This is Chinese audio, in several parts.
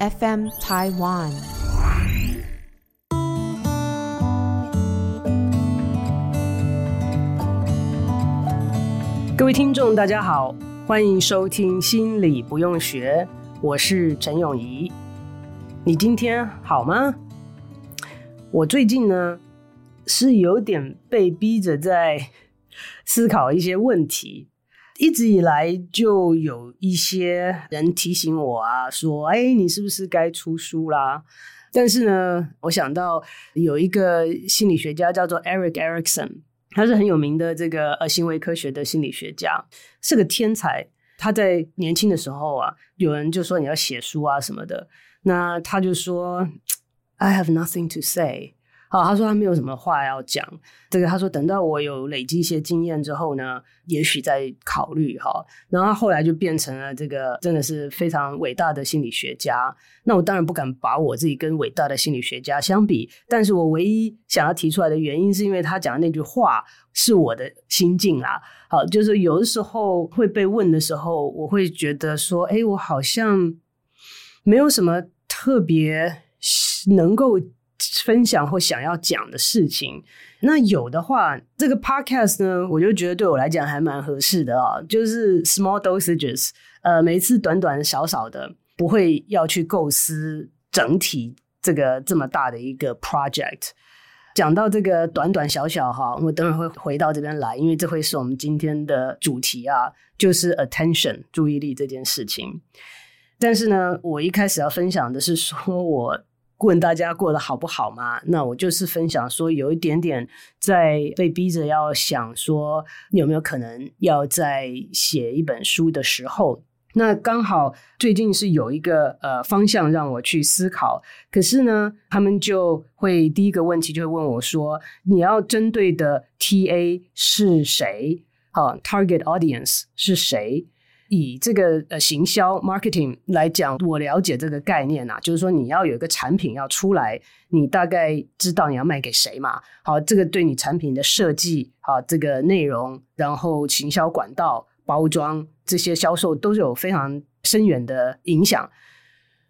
FM Taiwan。各位听众，大家好，欢迎收听《心理不用学》，我是陈永仪。你今天好吗？我最近呢，是有点被逼着在思考一些问题。一直以来就有一些人提醒我啊，说：“哎，你是不是该出书啦？”但是呢，我想到有一个心理学家叫做 Erik Erikson，他是很有名的这个呃行为科学的心理学家，是个天才。他在年轻的时候啊，有人就说你要写书啊什么的，那他就说：“I have nothing to say。”啊，他说他没有什么话要讲。这个他说等到我有累积一些经验之后呢，也许再考虑哈。然后他后来就变成了这个真的是非常伟大的心理学家。那我当然不敢把我自己跟伟大的心理学家相比，但是我唯一想要提出来的原因，是因为他讲的那句话是我的心境啦。好，就是有的时候会被问的时候，我会觉得说，哎，我好像没有什么特别能够。分享或想要讲的事情，那有的话，这个 podcast 呢，我就觉得对我来讲还蛮合适的啊，就是 small dosages，呃，每次短短少少的，不会要去构思整体这个这么大的一个 project。讲到这个短短小小哈，我等会会回到这边来，因为这会是我们今天的主题啊，就是 attention 注意力这件事情。但是呢，我一开始要分享的是说我。问大家过得好不好吗？那我就是分享说，有一点点在被逼着要想说，有没有可能要在写一本书的时候，那刚好最近是有一个呃方向让我去思考。可是呢，他们就会第一个问题就会问我说，你要针对的 TA 是谁？好，target audience 是谁？以这个呃行销 marketing 来讲，我了解这个概念啊，就是说你要有一个产品要出来，你大概知道你要卖给谁嘛。好，这个对你产品的设计，好，这个内容，然后行销管道、包装这些销售都是有非常深远的影响。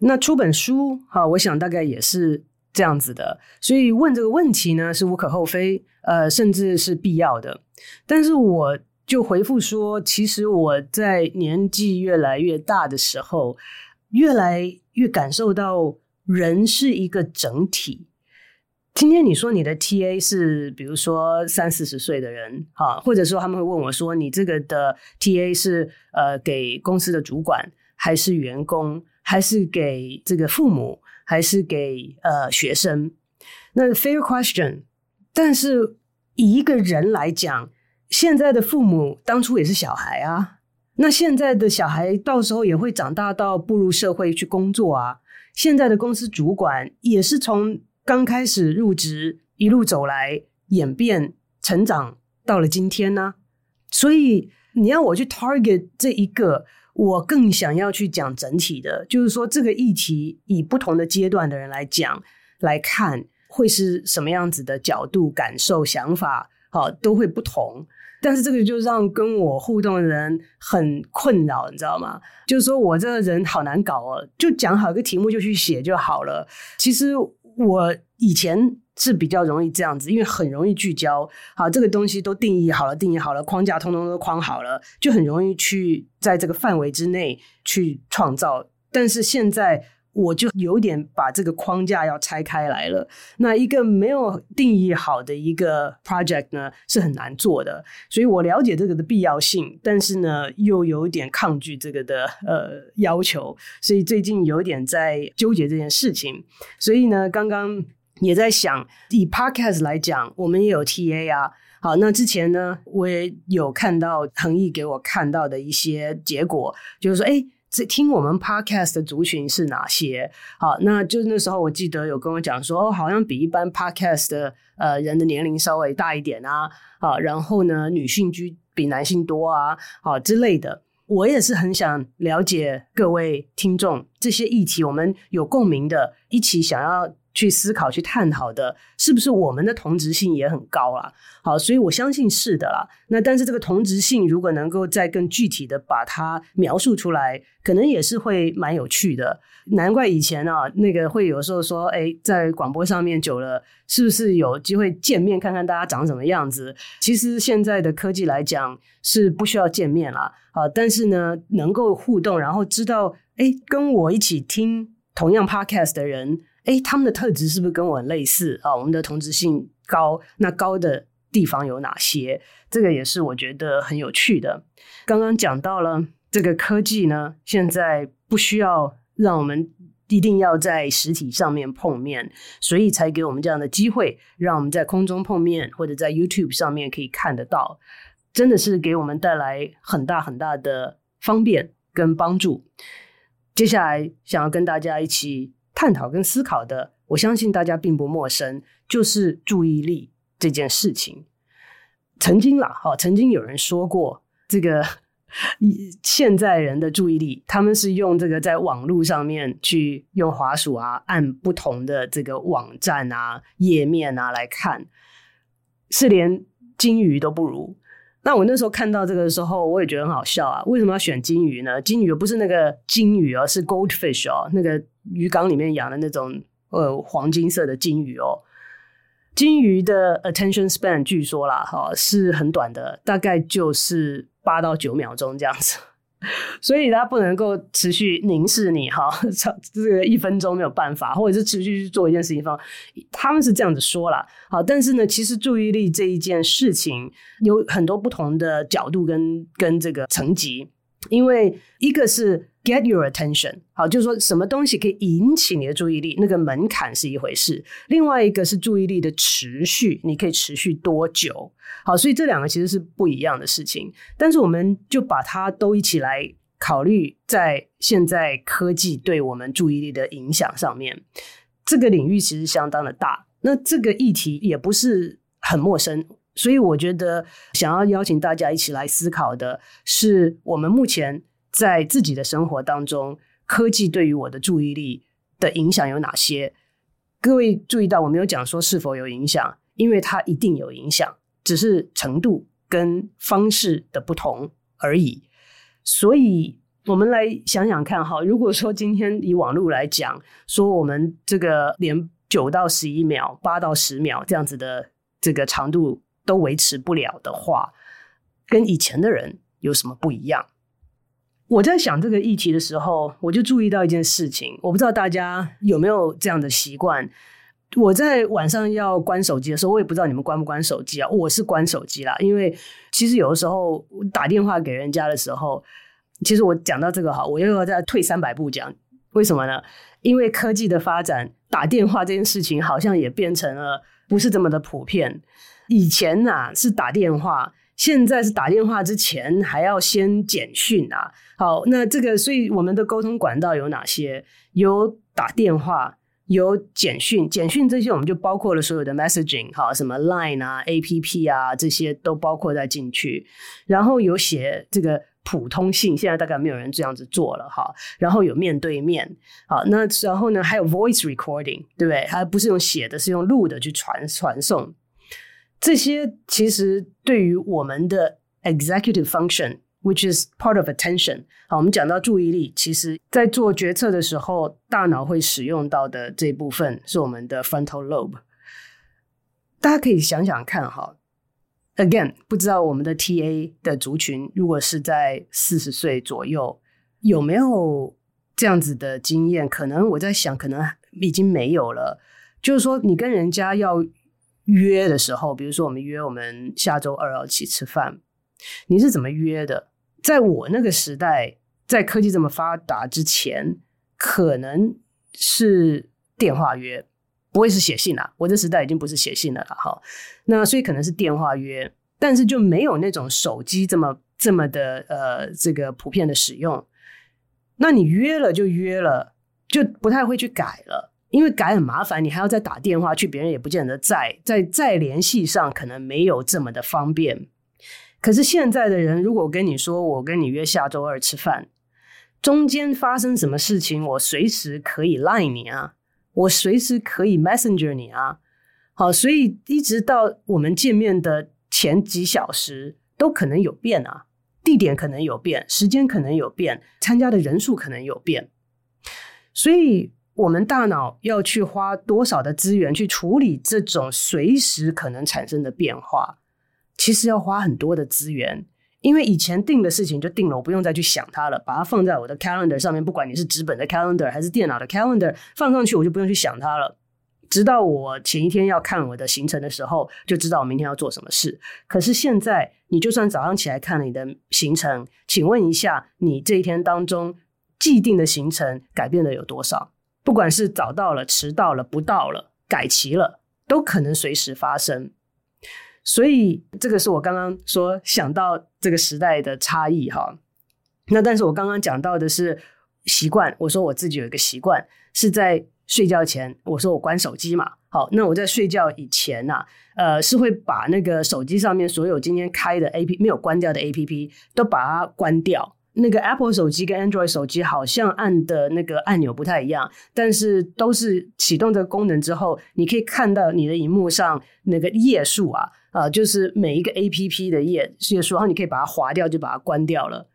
那出本书，好，我想大概也是这样子的。所以问这个问题呢，是无可厚非，呃，甚至是必要的。但是我。就回复说，其实我在年纪越来越大的时候，越来越感受到人是一个整体。今天你说你的 TA 是，比如说三四十岁的人，哈，或者说他们会问我说，你这个的 TA 是呃给公司的主管，还是员工，还是给这个父母，还是给呃学生？那 fair question，但是以一个人来讲。现在的父母当初也是小孩啊，那现在的小孩到时候也会长大到步入社会去工作啊。现在的公司主管也是从刚开始入职一路走来演变成长到了今天呢、所以你要我去 target 这一个，我更想要去讲整体的，就是说这个议题以不同的阶段的人来讲来看，会是什么样子的角度、感受、想法，好，都会不同。但是这个就让跟我互动的人很困扰，你知道吗？就是说我这个人好难搞哦，就讲好一个题目就去写就好了。其实我以前是比较容易这样子，因为很容易聚焦。好，这个东西都定义好了，定义好了，框架通通都框好了，就很容易去在这个范围之内去创造。但是现在。我就有点把这个框架要拆开来了。那一个没有定义好的一个 project 呢，是很难做的。所以我了解这个的必要性，但是呢，又有点抗拒这个的呃要求。所以最近有点在纠结这件事情。所以呢，刚刚也在想，以 podcast 来讲，我们也有 TA 啊。好，那之前呢，我也有看到恒毅给我看到的一些结果，就是说，哎。这听我们 podcast 的族群是哪些？好，那就那时候我记得有跟我讲说，哦，好像比一般 podcast 的呃人的年龄稍微大一点啊，啊，然后呢，女性居比男性多啊，好之类的。我也是很想了解各位听众这些议题，我们有共鸣的，一起想要去思考、去探讨的，是不是我们的同质性也很高啊？好，所以我相信是的啦。那但是这个同质性如果能够再更具体的把它描述出来，可能也是会蛮有趣的。难怪以前啊，那个会有时候说，哎，在广播上面久了，是不是有机会见面看看大家长什么样子？其实现在的科技来讲是不需要见面啦，啊，但是呢，能够互动，然后知道，哎，跟我一起听同样 podcast 的人。哎，他们的特质是不是跟我很类似啊？我们的同质性高，那高的地方有哪些？这个也是我觉得很有趣的。刚刚讲到了这个科技呢，现在不需要让我们一定要在实体上面碰面，所以才给我们这样的机会，让我们在空中碰面，或者在 YouTube 上面可以看得到，真的是给我们带来很大很大的方便跟帮助。接下来想要跟大家一起。探讨跟思考的，我相信大家并不陌生，就是注意力这件事情。曾经啦，哈，曾经有人说过，这个 现在人的注意力，他们是用这个在网络上面去用滑鼠啊，按不同的这个网站啊、页面啊来看，是连金鱼都不如。那我那时候看到这个的时候，我也觉得很好笑啊！为什么要选金鱼呢？金鱼不是那个金鱼哦，是 goldfish 哦，那个鱼缸里面养的那种呃黄金色的金鱼哦。金鱼的 attention span 据说啦，哈，是很短的，大概就是八到九秒钟这样子。所以他不能够持续凝视你哈，这个一分钟没有办法，或者是持续去做一件事情方，他们是这样子说啦。好，但是呢，其实注意力这一件事情有很多不同的角度跟跟这个层级，因为一个是 get your attention，好，就是说什么东西可以引起你的注意力，那个门槛是一回事；另外一个是注意力的持续，你可以持续多久。好，所以这两个其实是不一样的事情，但是我们就把它都一起来考虑，在现在科技对我们注意力的影响上面，这个领域其实相当的大。那这个议题也不是很陌生，所以我觉得想要邀请大家一起来思考的是，我们目前在自己的生活当中，科技对于我的注意力的影响有哪些？各位注意到，我没有讲说是否有影响，因为它一定有影响。只是程度跟方式的不同而已，所以我们来想想看哈，如果说今天以网络来讲，说我们这个连九到十一秒、八到十秒这样子的这个长度都维持不了的话，跟以前的人有什么不一样？我在想这个议题的时候，我就注意到一件事情，我不知道大家有没有这样的习惯。我在晚上要关手机的时候，我也不知道你们关不关手机啊？我是关手机啦，因为其实有的时候打电话给人家的时候，其实我讲到这个哈，我又要再退三百步讲，为什么呢？因为科技的发展，打电话这件事情好像也变成了不是这么的普遍。以前呐、啊、是打电话，现在是打电话之前还要先简讯啊。好，那这个所以我们的沟通管道有哪些？有打电话。有简讯，简讯这些我们就包括了所有的 messaging，哈，什么 Line 啊、APP 啊，这些都包括在进去。然后有写这个普通信，现在大概没有人这样子做了，哈。然后有面对面，好，那然后呢还有 voice recording，对不对？它不是用写的，是用录的去传传送。这些其实对于我们的 executive function。Which is part of attention。好，我们讲到注意力，其实在做决策的时候，大脑会使用到的这部分是我们的 frontal lobe。大家可以想想看，哈，again，不知道我们的 TA 的族群，如果是在四十岁左右，有没有这样子的经验？可能我在想，可能已经没有了。就是说，你跟人家要约的时候，比如说我们约我们下周二要一起吃饭，你是怎么约的？在我那个时代，在科技这么发达之前，可能是电话约，不会是写信啦。我这时代已经不是写信了，哈。那所以可能是电话约，但是就没有那种手机这么这么的呃这个普遍的使用。那你约了就约了，就不太会去改了，因为改很麻烦，你还要再打电话去，别人也不见得在，在再联系上可能没有这么的方便。可是现在的人，如果跟你说，我跟你约下周二吃饭，中间发生什么事情，我随时可以赖你啊，我随时可以 Messenger 你啊。好，所以一直到我们见面的前几小时都可能有变啊，地点可能有变，时间可能有变，参加的人数可能有变，所以我们大脑要去花多少的资源去处理这种随时可能产生的变化，其实要花很多的资源，因为以前定的事情就定了，我不用再去想它了，把它放在我的 calendar 上面，不管你是纸本的 calendar 还是电脑的 calendar，放上去我就不用去想它了。直到我前一天要看我的行程的时候，就知道我明天要做什么事。可是现在，你就算早上起来看了你的行程，请问一下，你这一天当中既定的行程改变了有多少？不管是早到了、迟到了、不到了、改期了，都可能随时发生。所以，这个是我刚刚说想到这个时代的差异哈。那但是我刚刚讲到的是习惯，我说我自己有一个习惯是在。睡觉前，我说我关手机嘛，好，那我在睡觉以前呢、啊，呃，是会把那个手机上面所有今天开的 A P 没有关掉的 A P P 都把它关掉。那个 Apple 手机跟 Android 手机好像按的那个按钮不太一样，但是都是启动这个功能之后，你可以看到你的荧幕上那个页数啊，啊、就是每一个 A P P 的页页数，然后你可以把它划掉，就把它关掉了。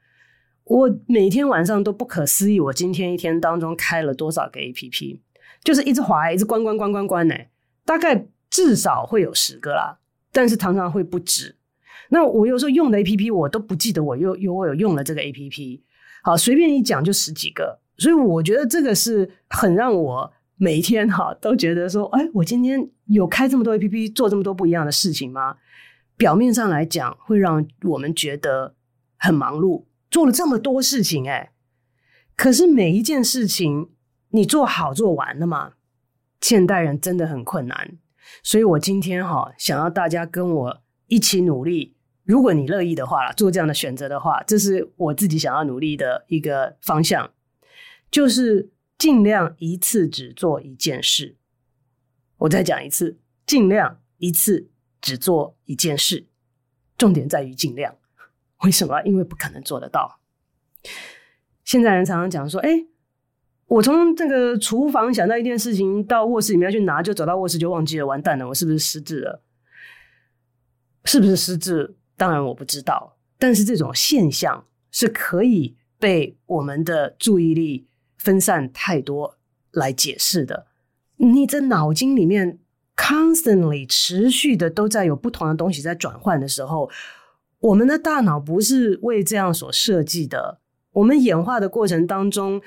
我每天晚上都不可思议，我今天一天当中开了多少个 A P P。就是一直划，一直关关关关关呢，大概至少会有十个啦，但是常常会不止。那我有时候用的 APP 我都不记得我有有我有用了这个 APP，好，随便一讲就十几个，所以我觉得这个是很让我每一天哈都觉得说，哎，我今天有开这么多 APP 做这么多不一样的事情吗？表面上来讲会让我们觉得很忙碌，做了这么多事情，哎，可是每一件事情。你做好做完了吗？现代人真的很困难，所以我今天哈想要大家跟我一起努力。如果你乐意的话，做这样的选择的话，这是我自己想要努力的一个方向，就是尽量一次只做一件事。我再讲一次，尽量一次只做一件事，重点在于尽量。为什么？因为不可能做得到。现在人常常讲说，哎。我从这个厨房想到一件事情，到卧室里面要去拿，就走到卧室就忘记了，完蛋了！我是不是失智了？是不是失智？当然我不知道，但是这种现象是可以被我们的注意力分散太多来解释的。你这脑筋里面 constantly 持续的都在有不同的东西在转换的时候，我们的大脑不是为这样所设计的。我们演化的过程当中。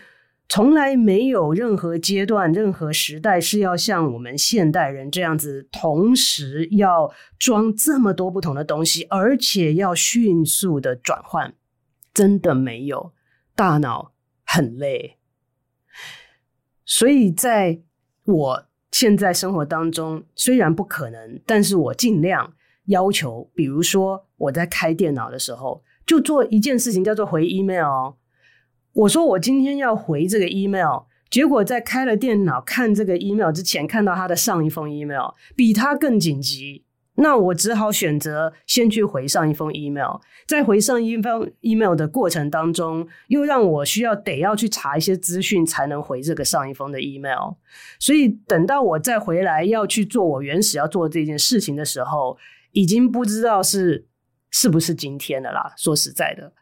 从来没有任何阶段、任何时代是要像我们现代人这样子，同时要装这么多不同的东西，而且要迅速的转换，真的没有。大脑很累，所以在我现在生活当中，虽然不可能，但是我尽量要求，比如说我在开电脑的时候，就做一件事情，叫做回 email。我说我今天要回这个 email，结果在开了电脑看这个 email 之前，看到他的上一封 email 比他更紧急，那我只好选择先去回上一封 email，在回上一封 email 的过程当中，又让我需要得要去查一些资讯才能回这个上一封的 email，所以等到我再回来要去做我原始要做这件事情的时候，已经不知道是是不是今天的啦。说实在的。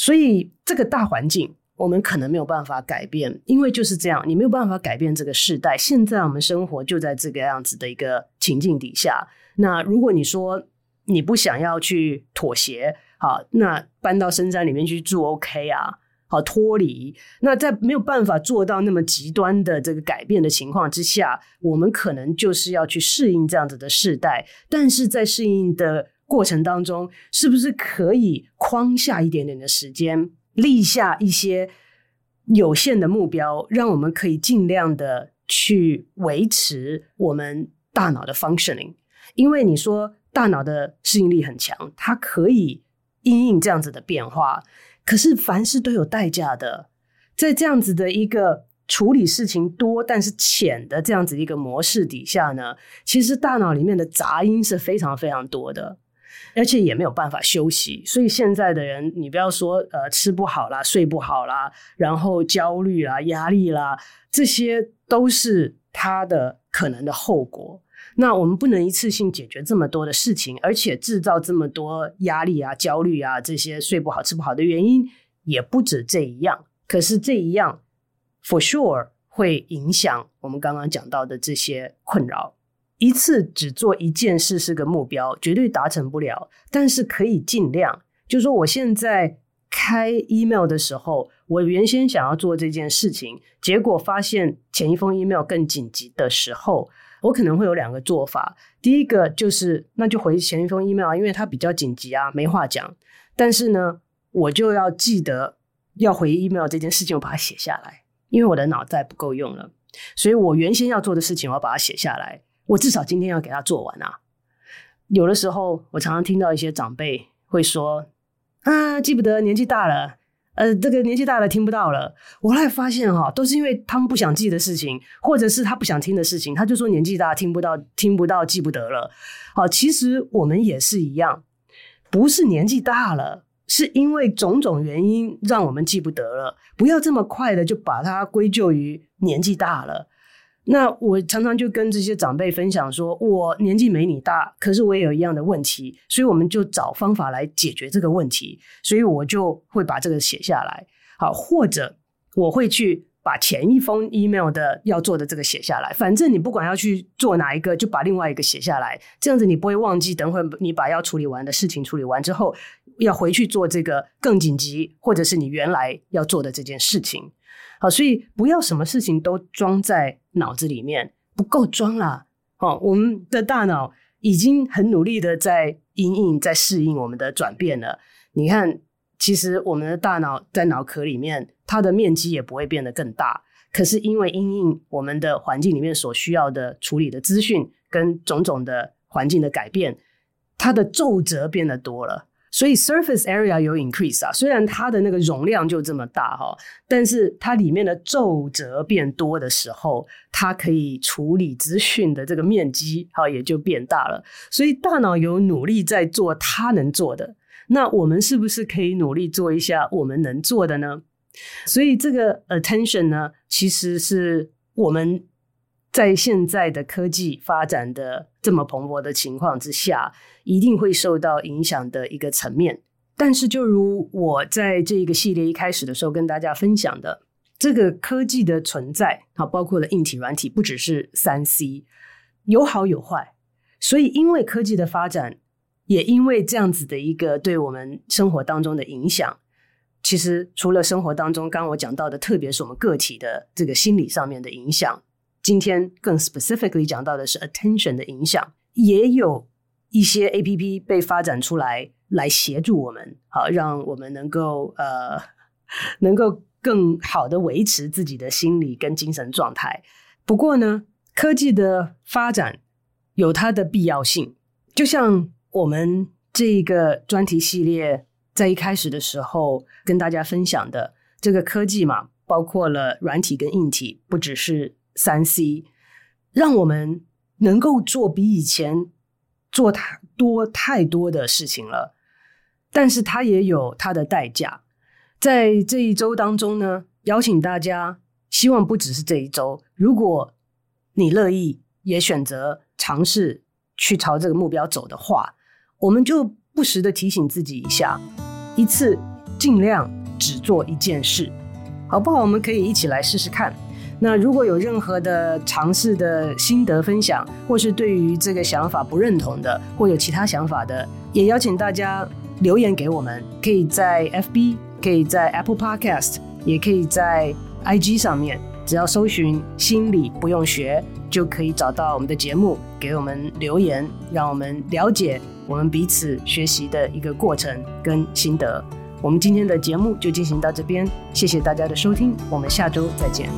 所以这个大环境我们可能没有办法改变，因为就是这样，你没有办法改变这个世代。现在我们生活就在这个样子的一个情境底下。那如果你说你不想要去妥协，好，那搬到深山里面去住 OK 啊，好，脱离。那在没有办法做到那么极端的这个改变的情况之下，我们可能就是要去适应这样子的世代。但是在适应的过程当中，是不是可以框下一点点的时间，立下一些有限的目标，让我们可以尽量的去维持我们大脑的 functioning？因为你说大脑的适应力很强，它可以因应这样子的变化。可是凡事都有代价的，在这样子的一个处理事情多但是浅的这样子一个模式底下呢，其实大脑里面的杂音是非常非常多的。而且也没有办法休息。所以现在的人，你不要说呃吃不好啦、睡不好啦，然后焦虑啦、压力啦，这些都是他的可能的后果。那我们不能一次性解决这么多的事情，而且制造这么多压力啊、焦虑啊这些睡不好、吃不好的原因也不止这一样。可是这一样，for sure 会影响我们刚刚讲到的这些困扰。一次只做一件事是个目标，绝对达成不了，但是可以尽量。就说，我现在开 email 的时候，我原先想要做这件事情，结果发现前一封 email 更紧急的时候。我可能会有两个做法，第一个就是那就回前一封 email，因为它比较紧急啊，没话讲。但是呢，我就要记得要回 email 这件事情，我把它写下来，因为我的脑袋不够用了，所以我原先要做的事情，我要把它写下来。我至少今天要给他做完啊。有的时候，我常常听到一些长辈会说：“啊，记不得，年纪大了。”呃，这个年纪大了听不到了。我后来发现哈，都是因为他们不想记的事情，或者是他不想听的事情，他就说年纪大听不到，听不到，记不得了。好，其实我们也是一样，不是年纪大了，是因为种种原因让我们记不得了。不要这么快的就把它归咎于年纪大了。那我常常就跟这些长辈分享说，我年纪没你大，可是我也有一样的问题，所以我们就找方法来解决这个问题。所以我就会把这个写下来，好，或者我会去把前一封 email 的要做的这个写下来。反正你不管要去做哪一个，就把另外一个写下来，这样子你不会忘记。等会你把要处理完的事情处理完之后，要回去做这个更紧急，或者是你原来要做的这件事情。好，所以不要什么事情都装在脑子里面，不够装啦。哦，我们的大脑已经很努力的在因应、在适应我们的转变了。你看，其实我们的大脑在脑壳里面，它的面积也不会变得更大。可是因为因应我们的环境里面所需要的处理的资讯跟种种的环境的改变，它的皱褶变得多了。所以 surface area 有 increase 啊，虽然它的那个容量就这么大哈，但是它里面的皱褶变多的时候，它可以处理资讯的这个面积哈也就变大了。所以大脑有努力在做它能做的，那我们是不是可以努力做一下我们能做的呢？所以这个 attention 呢，其实是我们。在现在的科技发展的这么蓬勃的情况之下，一定会受到影响的一个层面。但是，就如我在这个系列一开始的时候跟大家分享的，这个科技的存在，好，包括了硬体、软体，不只是三 C，有好有坏。所以，因为科技的发展，也因为这样子的一个对我们生活当中的影响，其实除了生活当中刚刚我讲到的，特别是我们个体的这个心理上面的影响。今天更 specifically 讲到的是 attention 的影响，也有一些 APP 被发展出来来协助我们，好，让我们能够呃 能够更好的维持自己的心理跟精神状态。不过呢，科技的发展有它的必要性，就像我们这一个专题系列在一开始的时候跟大家分享的，这个科技嘛，包括了软体跟硬体，不只是。三 C 让我们能够做比以前做太多太多的事情了，但是它也有它的代价。在这一周当中呢，邀请大家，希望不只是这一周，如果你乐意，也选择尝试去朝这个目标走的话，我们就不时的提醒自己一下，一次尽量只做一件事，好不好？我们可以一起来试试看。那如果有任何的尝试的心得分享，或是对于这个想法不认同的，或有其他想法的，也邀请大家留言给我们。可以在 FB，可以在 Apple Podcast，也可以在 IG 上面，只要搜寻“心理不用学”，就可以找到我们的节目，给我们留言，让我们了解我们彼此学习的一个过程跟心得。我们今天的节目就进行到这边，谢谢大家的收听，我们下周再见。